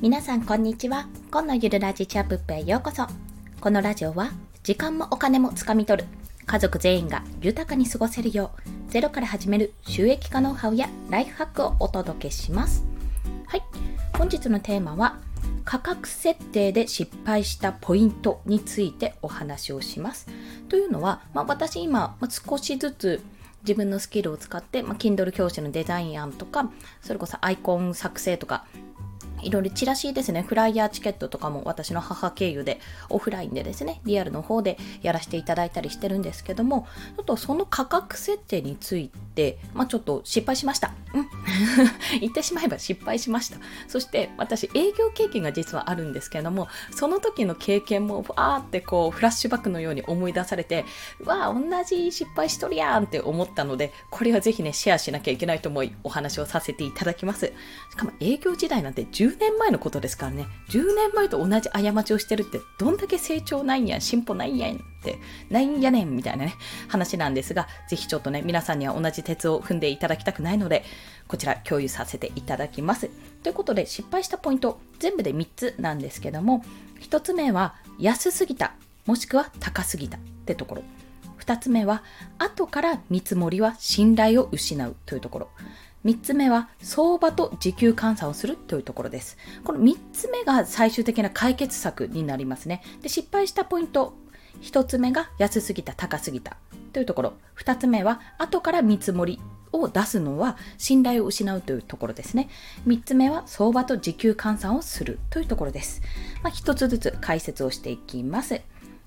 皆さんこんにちは。今のゆるラジチャップップへようこそ。このラジオは時間もお金もつかみ取る。家族全員が豊かに過ごせるようゼロから始める収益化ノウハウやライフハックをお届けします。はい。本日のテーマは価格設定で失敗したポイントについてお話をします。というのは、まあ、私今、少しずつ自分のスキルを使って、まあ、Kindle 教師のデザイン案とか、それこそアイコン作成とか、いろいろチラシですね、フライヤーチケットとかも私の母経由でオフラインでですね、リアルの方でやらせていただいたりしてるんですけども、ちょっとその価格設定について、まあちょっと失敗しました。うん。言ってしまえば失敗しました。そして私営業経験が実はあるんですけども、その時の経験もわーってこうフラッシュバックのように思い出されて、うわー同じ失敗しとるやんって思ったので、これはぜひね、シェアしなきゃいけないと思いお話をさせていただきます。しかも営業時代なんて10 10年前のことですからね。10年前と同じ過ちをしてるってどんだけ成長ないんや進歩ないんやんってないんやねんみたいなね話なんですがぜひちょっとね皆さんには同じ鉄を踏んでいただきたくないのでこちら共有させていただきます。ということで失敗したポイント全部で3つなんですけども1つ目は安すぎたもしくは高すぎたってところ。2つ目は後から見積もりは信頼を失うというところ。3つ目は相場と時給換算をするというところです。この3つ目が最終的な解決策になりますね。で失敗したポイント、1つ目が安すぎた、高すぎたというところ。2つ目は後から見積もりを出すのは信頼を失うというところですね。3つ目は相場と時給換算をするというところです。まあ、1つずつ解説をしていきます。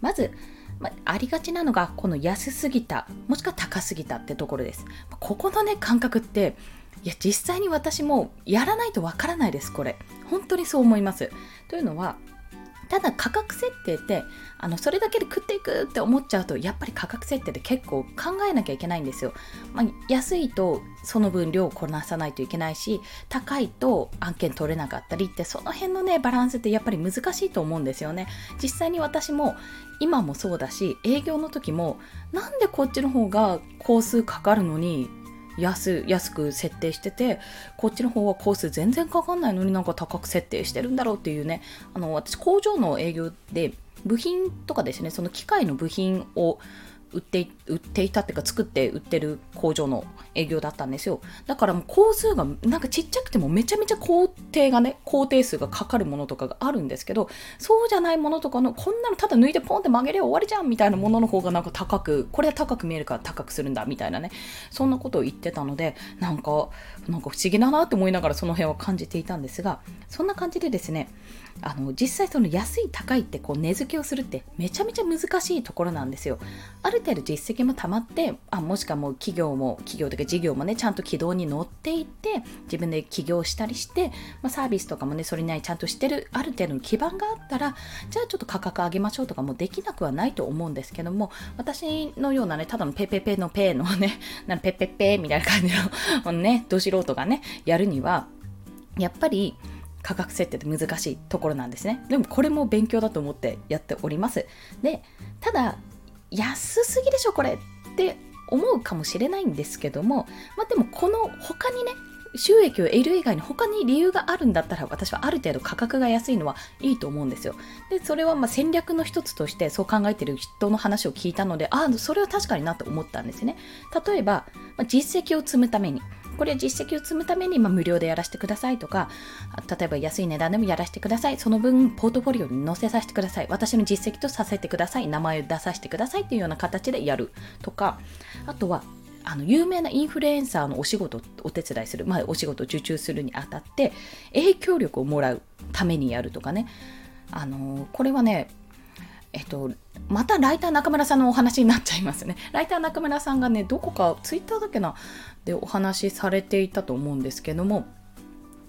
まず、まあ、ありがちなのがこの安すぎたもしくは高すぎたってところです。ここのね感覚っていや実際に私もやらないとわからないですこれ。本当にそう思います。というのはただ価格設定ってあのそれだけで食っていくって思っちゃうとやっぱり価格設定で結構考えなきゃいけないんですよ、まあ、安いとその分量をこなさないといけないし高いと案件取れなかったりってその辺のねバランスってやっぱり難しいと思うんですよね。実際に私も今もそうだし営業の時もなんでこっちの方が工数かかるのに安安く設定しててこっちの方はコース全然かかんないのになんか高く設定してるんだろうっていうね。あの私工場の営業で部品とかですねその機械の部品を売って売っていたっていうか作って売ってる工場の営業だったんですよ。だからもう工数がなんかちっちゃくてもめちゃめちゃ程がね工程数がかかるものとかがあるんですけどそうじゃないものとかのこんなのただ抜いてポンって曲げりゃ終わりじゃんみたいなものの方がなんか高くこれは高く見えるから高くするんだみたいなねそんなことを言ってたのでなんかなんか不思議だなって思いながらその辺は感じていたんですがそんな感じでですねあの実際その安い高いってこう値付けをするってめちゃめちゃ難しいところなんですよある程度実績もたまってあもしくはもう企業も企業というか事業もねちゃんと軌道に乗っていって自分で起業したりして、まあ、サービスとかもねそれなりにちゃんとしてるある程度の基盤があったらじゃあちょっと価格上げましょうとかもできなくはないと思うんですけども私のようなねただのペペペのペのね なんペペペみたいな感じのねど素人がねやるにはやっぱり価格設定って難しいところなんですね。でもこれも勉強だと思ってやっております。で、ただ、安すぎでしょ、これって思うかもしれないんですけども、まあでもこの他にね、収益を得る以外に他に理由があるんだったら私はある程度価格が安いのはいいと思うんですよ。で、それはま戦略の一つとしてそう考えてる人の話を聞いたので、ああ、それは確かになと思ったんですね。例えば、ま実績を積むために、これ実績を積むために、ま無料でやらせてくださいとか、例えば安い値段でもやらせてください。その分、ポートフォリオに載せさせてください。私の実績とさせてください。名前を出させてくださいっていうような形でやるとか、あとは、あの有名なインフルエンサーのお仕事お手伝いする、まあ、お仕事受注するにあたって影響力をもらうためにやるとかねあのこれはねえっと、またライター中村さんのお話になっちゃいますね。ライター中村さんがね、どこかツイッターだけな？でお話しされていたと思うんですけども、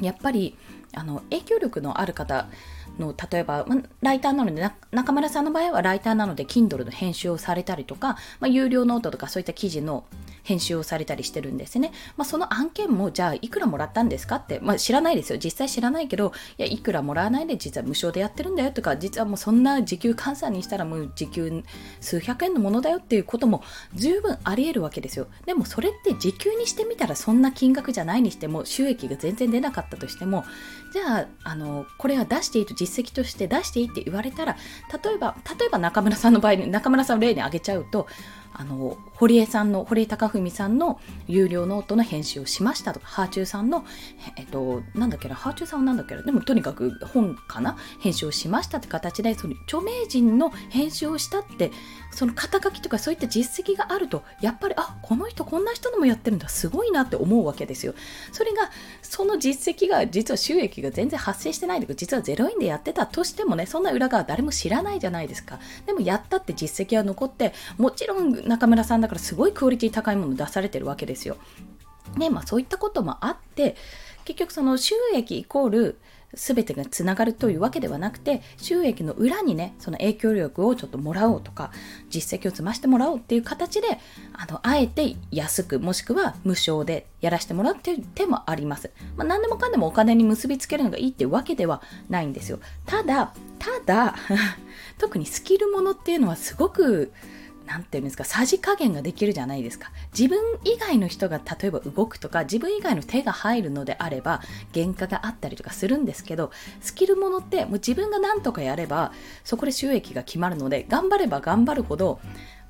やっぱりあの影響力のある方の例えば、ま、ライターなので中村さんの場合はライターなので Kindle の編集をされたりとか、まあ、有料ノートとかそういった記事の編集をされたりしてるんですね。まあ、その案件もじゃあいくらもらったんですかって、まあ、知らないですよ。実際知らないけど、いや、いくらもらわないで実は無償でやってるんだよとか、実はもうそんな時給換算にしたらもう時給数百円のものだよっていうことも十分あり得るわけですよ。でもそれって時給にしてみたらそんな金額じゃないにしても収益が全然出なかったとしても、じゃあ、あの、これは出していいと実績として出していいって言われたら、例えば、例えば中村さんの場合に、中村さんを例に挙げちゃうと、あの堀江さんの堀江貴文さんの有料ノートの編集をしましたとかはあちゅうさんのえっとなんだっけなはあちゅうさんはなんだっけなでもとにかく本かな？編集をしましたって形でその著名人の編集をしたってその肩書きとかそういった実績があるとやっぱりあこの人こんな人のもやってるんだすごいなって思うわけですよ。それがその実績が実は収益が全然発生してないとか実は0円でやってたとしてもねそんな裏側誰も知らないじゃないですか。でもやったって実績は残ってもちろん中村さんだからすごいクオリティ高いもの出されてるわけですよ。ねまあそういったこともあって結局その収益イコール全てがつながるというわけではなくて収益の裏にねその影響力をちょっともらおうとか実績を積ましてもらおうっていう形であのあえて安くもしくは無償でやらせてもらうっていう手もあります、まあ、何でもかんでもお金に結びつけるのがいいっていうわけではないんですよ。ただただ 特にスキルものっていうのはすごく何て言うんですかさじ加減ができるじゃないですか。自分以外の人が例えば動くとか自分以外の手が入るのであれば原価があったりとかするんですけどスキルものってもう自分が何とかやればそこで収益が決まるので頑張れば頑張るほど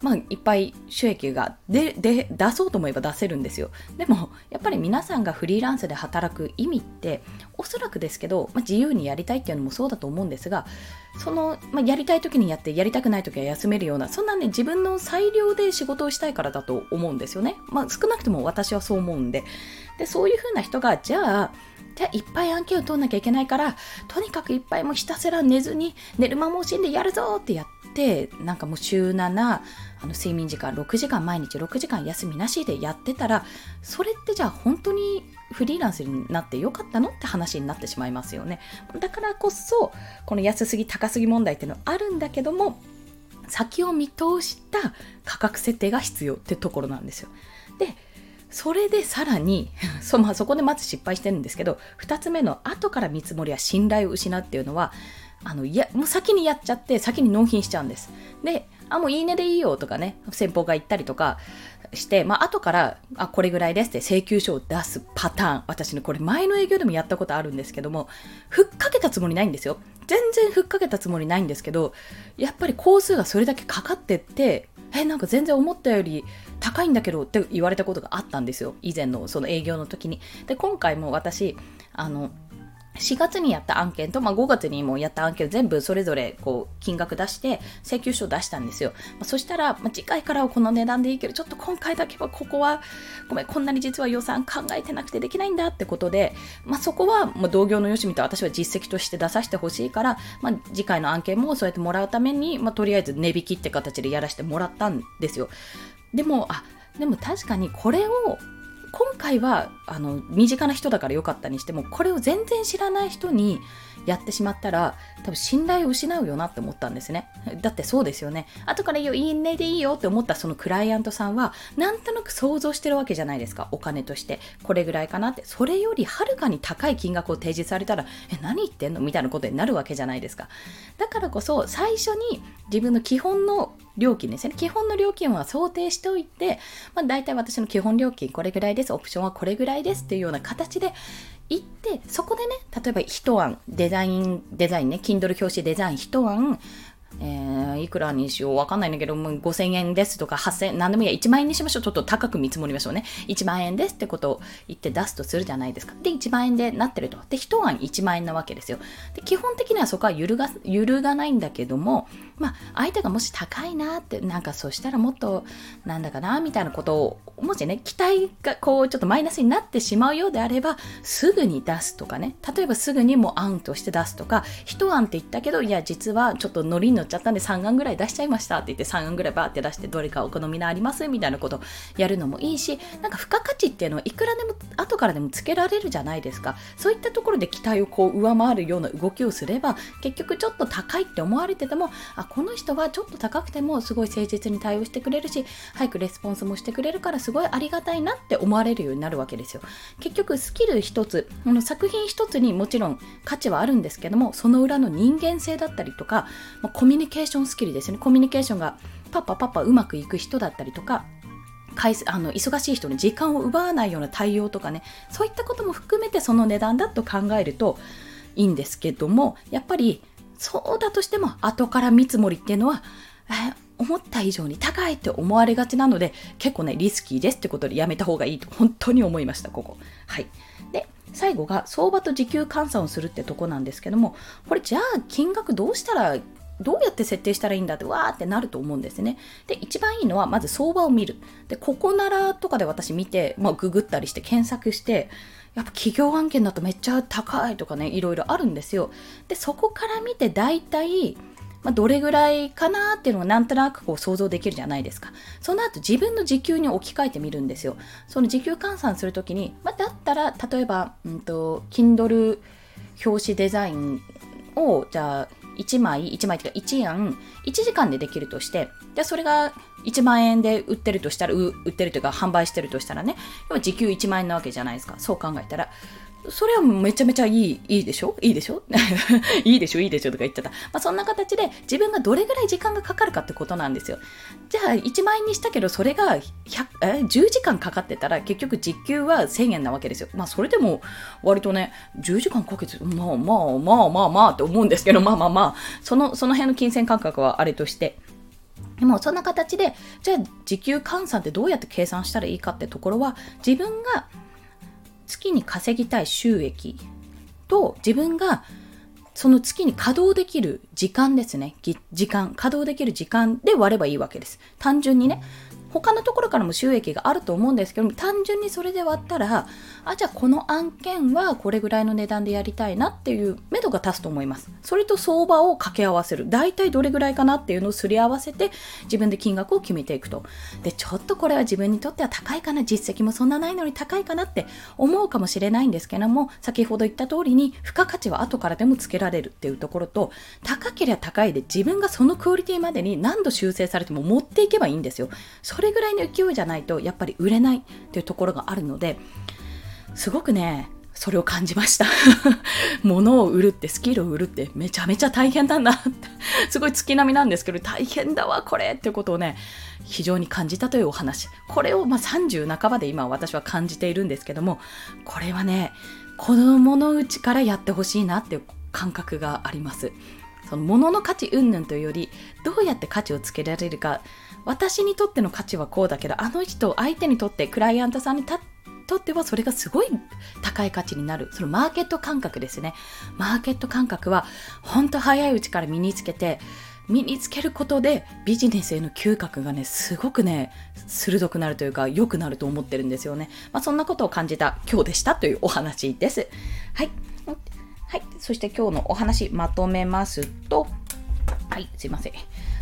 まあ、いっぱい収益がでで出そうと思えば出せるんですよ。でも、やっぱり皆さんがフリーランスで働く意味って、おそらくですけど、まあ、自由にやりたいっていうのもそうだと思うんですが、その、まあ、やりたい時にやって、やりたくない時は休めるような、そんなね、自分の裁量で仕事をしたいからだと思うんですよね。まあ、少なくとも私はそう思うんで。で、そういう風な人が、じゃあ、じゃあいっぱい案件を取んなきゃいけないから、とにかくいっぱいもひたすら寝ずに、寝る間も惜しんでやるぞってやって、なんかもう週7、あの睡眠時間6時間毎日6時間休みなしでやってたらそれってじゃあ本当にフリーランスになってよかったのって話になってしまいますよね。だからこそこの安すぎ高すぎ問題っていうのはあるんだけども先を見通した価格設定が必要ってところなんですよ。でそれでさらに そ,、まあ、そこでまず失敗してるんですけど2つ目の後から見積もりは信頼を失うっていうのはあのいやもう先にやっちゃって先に納品しちゃうんですであ、もういいねでいいよとかね、先方が言ったりとかして、まあ、後から、あ、これぐらいですって請求書を出すパターン。私ね、これ前の営業でもやったことあるんですけども、ふっかけたつもりないんですよ。全然ふっかけたつもりないんですけど、やっぱり工数がそれだけかかってって、え、なんか全然思ったより高いんだけどって言われたことがあったんですよ。以前のその営業の時に。で、今回も私、あの、4月にやった案件と、まあ、5月にもやった案件全部それぞれこう金額出して請求書を出したんですよ。まあ、そしたら、まあ、次回からはこの値段でいいけど、ちょっと今回だけはここはごめん、こんなに実は予算考えてなくてできないんだってことで、まあ、そこはもう同業のよしみと私は実績として出させてほしいから、まあ、次回の案件もそうやってもらうために、まあ、とりあえず値引きって形でやらせてもらったんですよ。でも、あ、でも確かにこれを今回はあの身近な人だから良かったにしてもこれを全然知らない人にやってしまったら多分信頼を失うよなって思ったんですね。だってそうですよね。後からいいよいいねでいいよって思ったそのクライアントさんはなんとなく想像してるわけじゃないですか。お金として。これぐらいかなって。それよりはるかに高い金額を提示されたらえ何言ってんの？みたいなことになるわけじゃないですか。だからこそ最初に自分の基本の料金ですね。基本の料金は想定しておいて、まあ、大体私の基本料金これぐらいです、オプションはこれぐらいですっていうような形で行って、そこでね、例えば一案、デザイン、デザインね、Kindle 表紙デザイン一案、えー、いくらにしようわかんないんだけど、もう5000円ですとか8000、何でもいいや、1万円にしましょう。ちょっと高く見積もりましょうね。1万円ですってことを言って出すとするじゃないですか。で、1万円でなってると。で、一案1万円なわけですよ。で、基本的にはそこは揺るが、揺るがないんだけども、まあ、相手がもし高いなって、なんかそしたらもっと、なんだかな、みたいなことを、もしね、期待がこう、ちょっとマイナスになってしまうようであれば、すぐに出すとかね、例えばすぐにもう案として出すとか、一案って言ったけど、いや、実はちょっとノリに乗っちゃったんで3案ぐらい出しちゃいましたって言って3案ぐらいバーって出して、どれかお好みのありますみたいなことやるのもいいし、なんか付加価値っていうのはいくらでも後からでもつけられるじゃないですか。そういったところで期待をこう上回るような動きをすれば、結局ちょっと高いって思われてても、あ、この人はちょっと高くてもすごい誠実に対応してくれるし早くレスポンスもしてくれるからすごいありがたいなって思われるようになるわけですよ。結局スキル一つこの作品一つにもちろん価値はあるんですけどもその裏の人間性だったりとか、まコミュニケーションスキルですね。コミュニケーションがパッパパッパうまくいく人だったりとかあの忙しい人に時間を奪わないような対応とかね。そういったことも含めてその値段だと考えるといいんですけどもやっぱりそうだとしても後から見積もりっていうのは、え思った以上に高いって思われがちなので結構ねリスキーですってことでやめた方がいいと本当に思いましたここはいで最後が相場と時給換算をするってとこなんですけどもこれじゃあ金額どうしたらどうやって設定したらいいんだってわーってなると思うんですね。で、一番いいのはまず相場を見る。で、ここならとかで私見て、まあ、ググったりして検索して、やっぱ企業案件だとめっちゃ高いとかね、いろいろあるんですよ。で、そこから見て大体、まあ、どれぐらいかなっていうのがなんとなくこう想像できるじゃないですか。その後自分の時給に置き換えてみるんですよ。その時給換算するときに、まあ、だったら例えば、うんと、Kindle 表紙デザインをじゃあ1枚、1枚っていうか1円、1時間でできるとして、で、それが1万円で売ってるとしたら、売ってるというか販売してるとしたらね、要は時給1万円なわけじゃないですか。そう考えたら。それはめちゃめちゃいい、いいでしょ？いいでしょ？いいでしょ？いいでしょ？とか言っちゃった。まあ、そんな形で自分がどれぐらい時間がかかるかってことなんですよ。じゃあ1万円にしたけどそれが100え10時間かかってたら結局時給は1000円なわけですよ。まあそれでも割とね、10時間かけて、まあまあまあまあまあって思うんですけど、まあまあまあ、その、その辺の金銭感覚はあれとして。でもそんな形で、じゃあ時給換算ってどうやって計算したらいいかってところは自分が月に稼ぎたい収益と自分がその月に稼働できる時間ですね。時間、稼働できる時間で割ればいいわけです。単純にね。他のところからも収益があると思うんですけど単純にそれで割ったらあじゃあこの案件はこれぐらいの値段でやりたいなっていう目処が立つと思います。それと相場を掛け合わせる。大体どれぐらいかなっていうのをすり合わせて自分で金額を決めていくと。でちょっとこれは自分にとっては高いかな実績もそんなないのに高いかなって思うかもしれないんですけども先ほど言った通りに付加価値は後からでもつけられるっていうところと高ければ高いで自分がそのクオリティまでに何度修正されても持っていけばいいんですよ。それぐらいの勢いじゃないとやっぱり売れないっていうところがあるのですごくねそれを感じました。物を売るってスキルを売るってめちゃめちゃ大変なんだって。すごい月並みなんですけど大変だわこれってことをね非常に感じたというお話。これをまあ30半ばで今私は感じているんですけどもこれはね子供のうちからやってほしいなっていう感覚があります。その物の価値云々というよりどうやって価値をつけられるか私にとっての価値はこうだけどあの人相手にとってクライアントさんにとってはそれがすごい高い価値になる。そのマーケット感覚ですね。マーケット感覚は本当早いうちから身につけて身につけることでビジネスへの嗅覚がねすごくね鋭くなるというか良くなると思ってるんですよね、まあ、そんなことを感じた今日でしたというお話です。はい。はい。そして今日のお話まとめますと、はい、すいません。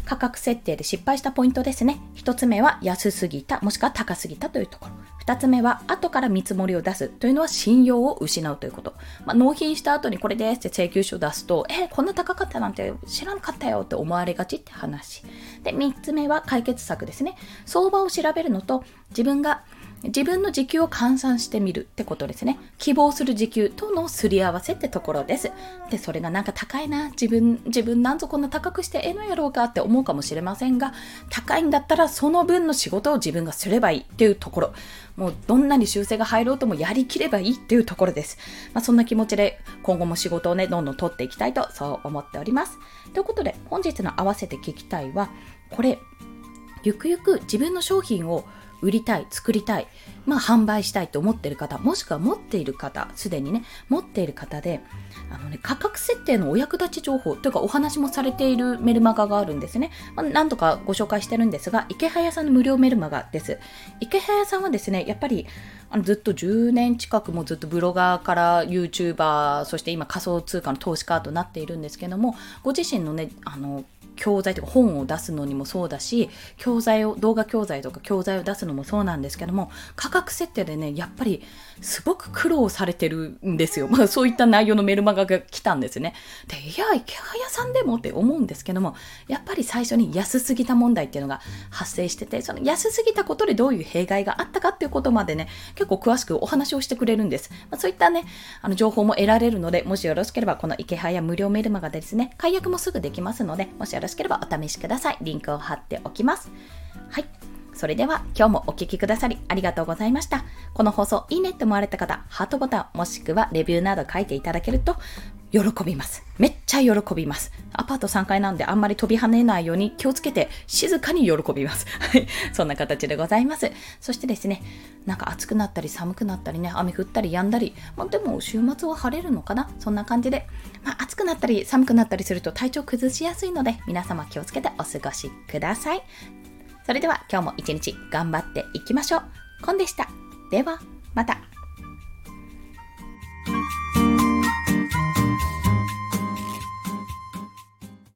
価格設定で失敗したポイントですね。1つ目は安すぎた、もしくは高すぎたというところ。2つ目は後から見積もりを出すというのは信用を失うということ。まあ、納品した後にこれですって請求書を出すと、え、こんな高かったなんて知らなかったよって思われがちって話。で、3つ目は解決策ですね。相場を調べるのと自分が自分の時給を換算してみるってことですね。希望する時給とのすり合わせってところです。で、それがなんか高いな、自分、自分なんぞこんな高くしてええのやろうかって思うかもしれませんが、高いんだったらその分の仕事を自分がすればいいっていうところ。もうどんなに修正が入ろうともやりきればいいっていうところです。まあ、そんな気持ちで今後も仕事をね、どんどん取っていきたいとそう思っております。ということで、本日の合わせて聞きたいは、これ、ゆくゆく自分の商品を売りたい、作りたい、まあ販売したいと思っている方、もしくは持っている方、すでにね、持っている方で、あのね、価格設定のお役立ち情報というかお話もされているメルマガがあるんですね。まあ、何とかご紹介してるんですが、池早さんの無料メルマガです。池早さんはですね、やっぱりあのずっと10年近くもずっとブロガーから YouTuber、そして今仮想通貨の投資家となっているんですけども、ご自身のね、あの、教材とか本を出すのにもそうだし教材を動画教材とか教材を出すのもそうなんですけども価格設定でねやっぱりすごく苦労されてるんですよ、まあ、そういった内容のメルマガが来たんですね。でいや池早さんでもって思うんですけどもやっぱり最初に安すぎた問題っていうのが発生しててその安すぎたことでどういう弊害があったかっていうことまでね結構詳しくお話をしてくれるんです、まあ、そういったねあの情報も得られるのでもしよろしければこの池早無料メルマガでですね解約もすぐできますのでもしよろろしければお試しください。リンクを貼っておきます。はい。それでは今日もお聴きくださりありがとうございました。この放送いいねって思われた方、ハートボタンもしくはレビューなど書いていただけると喜びます。めっちゃ喜びます。アパート3階なんであんまり飛び跳ねないように気をつけて静かに喜びます。はい。そんな形でございます。そしてですね、なんか暑くなったり寒くなったりね、雨降ったり止んだり、まあ、でも週末は晴れるのかな？そんな感じで、まあ、暑くなったり寒くなったりすると体調崩しやすいので皆様気をつけてお過ごしください。それでは今日も一日頑張っていきましょう。コンでした。ではまた。